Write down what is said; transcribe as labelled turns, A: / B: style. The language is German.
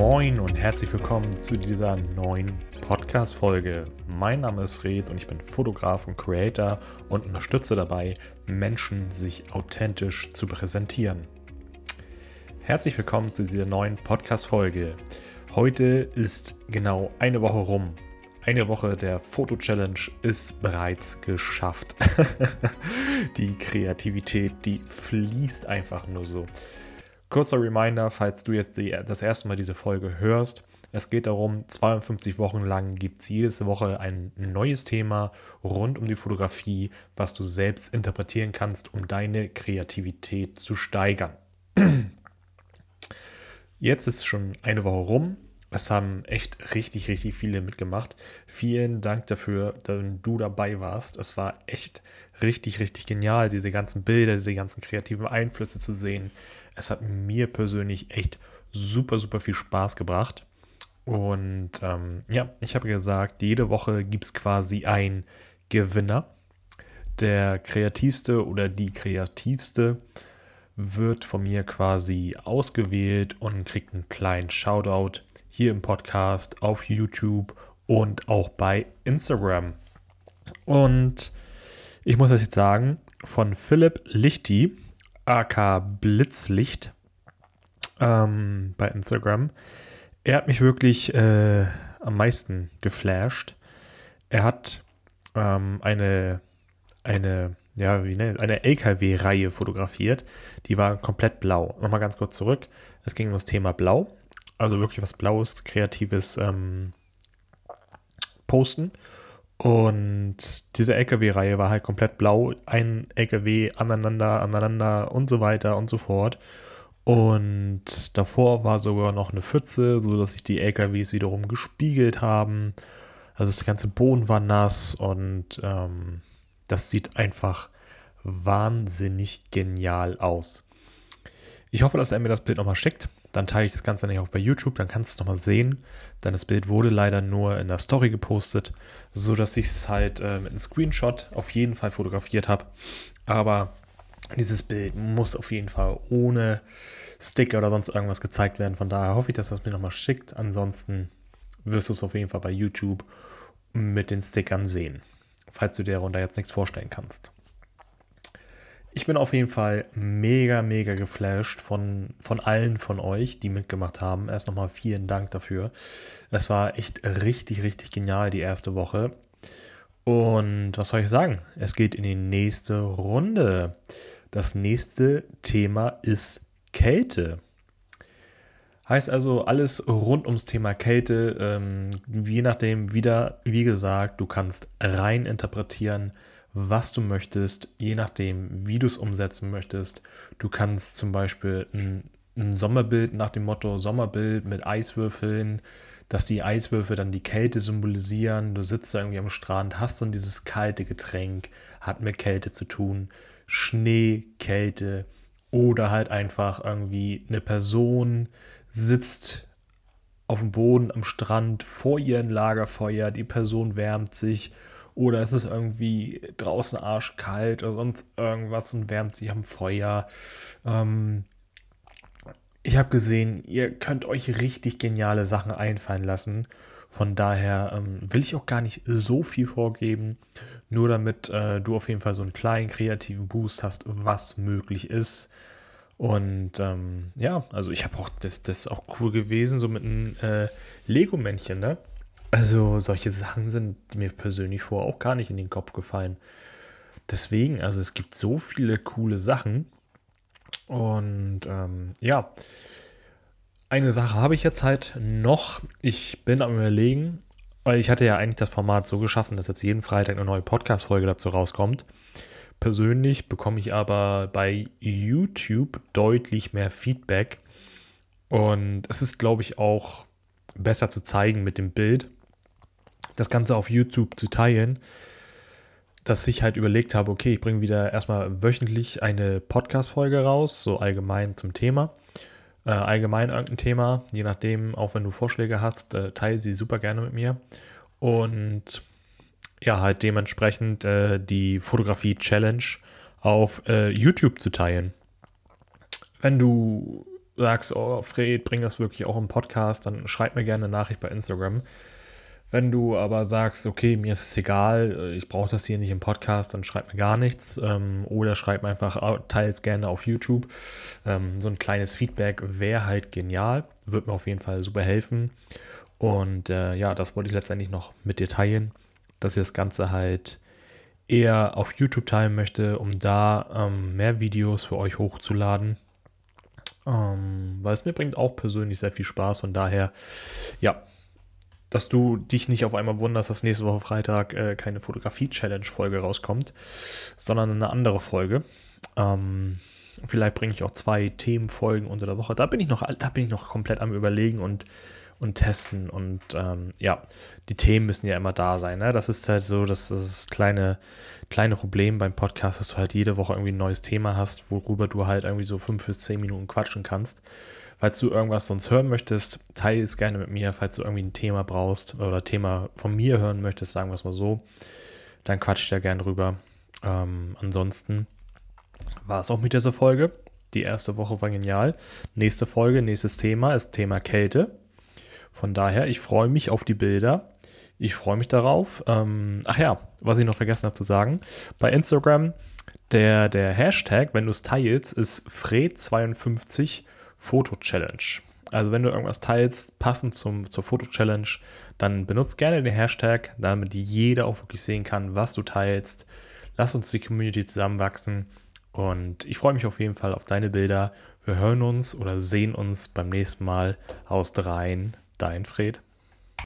A: Moin und herzlich willkommen zu dieser neuen Podcast-Folge. Mein Name ist Fred und ich bin Fotograf und Creator und unterstütze dabei, Menschen sich authentisch zu präsentieren. Herzlich willkommen zu dieser neuen Podcast-Folge. Heute ist genau eine Woche rum. Eine Woche der Foto-Challenge ist bereits geschafft. die Kreativität, die fließt einfach nur so. Kurzer Reminder, falls du jetzt die, das erste Mal diese Folge hörst. Es geht darum, 52 Wochen lang gibt es jede Woche ein neues Thema rund um die Fotografie, was du selbst interpretieren kannst, um deine Kreativität zu steigern. Jetzt ist schon eine Woche rum. Es haben echt richtig, richtig viele mitgemacht. Vielen Dank dafür, dass du dabei warst. Es war echt richtig, richtig genial, diese ganzen Bilder, diese ganzen kreativen Einflüsse zu sehen. Es hat mir persönlich echt super, super viel Spaß gebracht. Und ähm, ja, ich habe gesagt, jede Woche gibt es quasi einen Gewinner. Der kreativste oder die kreativste wird von mir quasi ausgewählt und kriegt einen kleinen Shoutout hier im Podcast, auf YouTube und auch bei Instagram. Und ich muss das jetzt sagen, von Philipp Lichti, aka Blitzlicht, ähm, bei Instagram. Er hat mich wirklich äh, am meisten geflasht. Er hat ähm, eine, eine, ja, wie nennt eine LKW-Reihe fotografiert. Die war komplett blau. Nochmal ganz kurz zurück. Es ging um das Thema Blau also wirklich was Blaues, Kreatives ähm, posten. Und diese LKW-Reihe war halt komplett blau. Ein LKW aneinander, aneinander und so weiter und so fort. Und davor war sogar noch eine Pfütze, sodass sich die LKWs wiederum gespiegelt haben. Also das ganze Boden war nass und ähm, das sieht einfach wahnsinnig genial aus. Ich hoffe, dass er mir das Bild nochmal schickt. Dann teile ich das Ganze dann auch bei YouTube, dann kannst du es nochmal sehen. Denn das Bild wurde leider nur in der Story gepostet, sodass ich es halt äh, mit einem Screenshot auf jeden Fall fotografiert habe. Aber dieses Bild muss auf jeden Fall ohne Sticker oder sonst irgendwas gezeigt werden. Von daher hoffe ich, dass das mir nochmal schickt. Ansonsten wirst du es auf jeden Fall bei YouTube mit den Stickern sehen, falls du dir darunter jetzt nichts vorstellen kannst. Ich bin auf jeden Fall mega, mega geflasht von, von allen von euch, die mitgemacht haben. Erst nochmal vielen Dank dafür. Es war echt richtig, richtig genial die erste Woche. Und was soll ich sagen? Es geht in die nächste Runde. Das nächste Thema ist Kälte. Heißt also alles rund ums Thema Kälte. Ähm, je nachdem, wieder, wie gesagt, du kannst rein interpretieren was du möchtest, je nachdem, wie du es umsetzen möchtest. Du kannst zum Beispiel ein, ein Sommerbild nach dem Motto Sommerbild mit Eiswürfeln, dass die Eiswürfel dann die Kälte symbolisieren. Du sitzt da irgendwie am Strand, hast dann dieses kalte Getränk, hat mit Kälte zu tun. Schnee, Kälte oder halt einfach irgendwie eine Person sitzt auf dem Boden am Strand vor ihrem Lagerfeuer, die Person wärmt sich oder es ist irgendwie draußen arschkalt oder sonst irgendwas und wärmt sich am Feuer. Ähm, ich habe gesehen, ihr könnt euch richtig geniale Sachen einfallen lassen. Von daher ähm, will ich auch gar nicht so viel vorgeben, nur damit äh, du auf jeden Fall so einen kleinen kreativen Boost hast, was möglich ist. Und ähm, ja, also ich habe auch, das, das ist auch cool gewesen, so mit einem äh, Lego-Männchen, ne? Also solche Sachen sind mir persönlich vorher auch gar nicht in den Kopf gefallen. Deswegen, also es gibt so viele coole Sachen. Und ähm, ja, eine Sache habe ich jetzt halt noch. Ich bin am überlegen, weil ich hatte ja eigentlich das Format so geschaffen, dass jetzt jeden Freitag eine neue Podcast-Folge dazu rauskommt. Persönlich bekomme ich aber bei YouTube deutlich mehr Feedback. Und es ist, glaube ich, auch besser zu zeigen mit dem Bild das Ganze auf YouTube zu teilen, dass ich halt überlegt habe, okay, ich bringe wieder erstmal wöchentlich eine Podcast-Folge raus, so allgemein zum Thema. Äh, allgemein irgendein Thema, je nachdem, auch wenn du Vorschläge hast, äh, teile sie super gerne mit mir. Und ja, halt dementsprechend äh, die Fotografie-Challenge auf äh, YouTube zu teilen. Wenn du sagst, oh Fred, bring das wirklich auch im Podcast, dann schreib mir gerne eine Nachricht bei Instagram. Wenn du aber sagst, okay, mir ist es egal, ich brauche das hier nicht im Podcast, dann schreib mir gar nichts. Ähm, oder schreib mir einfach, teils gerne auf YouTube. Ähm, so ein kleines Feedback wäre halt genial, würde mir auf jeden Fall super helfen. Und äh, ja, das wollte ich letztendlich noch mit dir teilen, dass ich das Ganze halt eher auf YouTube teilen möchte, um da ähm, mehr Videos für euch hochzuladen. Ähm, weil es mir bringt auch persönlich sehr viel Spaß. Von daher, ja, dass du dich nicht auf einmal wunderst, dass nächste Woche Freitag äh, keine Fotografie-Challenge-Folge rauskommt, sondern eine andere Folge. Ähm, vielleicht bringe ich auch zwei Themenfolgen unter der Woche. Da bin ich noch, da bin ich noch komplett am überlegen und, und testen. Und ähm, ja, die Themen müssen ja immer da sein. Ne? Das ist halt so, dass das kleine, kleine Problem beim Podcast, dass du halt jede Woche irgendwie ein neues Thema hast, worüber du halt irgendwie so fünf bis zehn Minuten quatschen kannst. Falls du irgendwas sonst hören möchtest, teile es gerne mit mir. Falls du irgendwie ein Thema brauchst oder Thema von mir hören möchtest, sagen wir es mal so, dann quatsch ich da gerne drüber. Ähm, ansonsten war es auch mit dieser Folge. Die erste Woche war genial. Nächste Folge, nächstes Thema ist Thema Kälte. Von daher, ich freue mich auf die Bilder. Ich freue mich darauf. Ähm, ach ja, was ich noch vergessen habe zu sagen. Bei Instagram, der, der Hashtag, wenn du es teilst, ist Fred52 Foto-Challenge. Also wenn du irgendwas teilst, passend zum, zur Foto-Challenge, dann benutzt gerne den Hashtag, damit jeder auch wirklich sehen kann, was du teilst. Lass uns die Community zusammenwachsen. Und ich freue mich auf jeden Fall auf deine Bilder. Wir hören uns oder sehen uns beim nächsten Mal aus dreien. Dein Fred.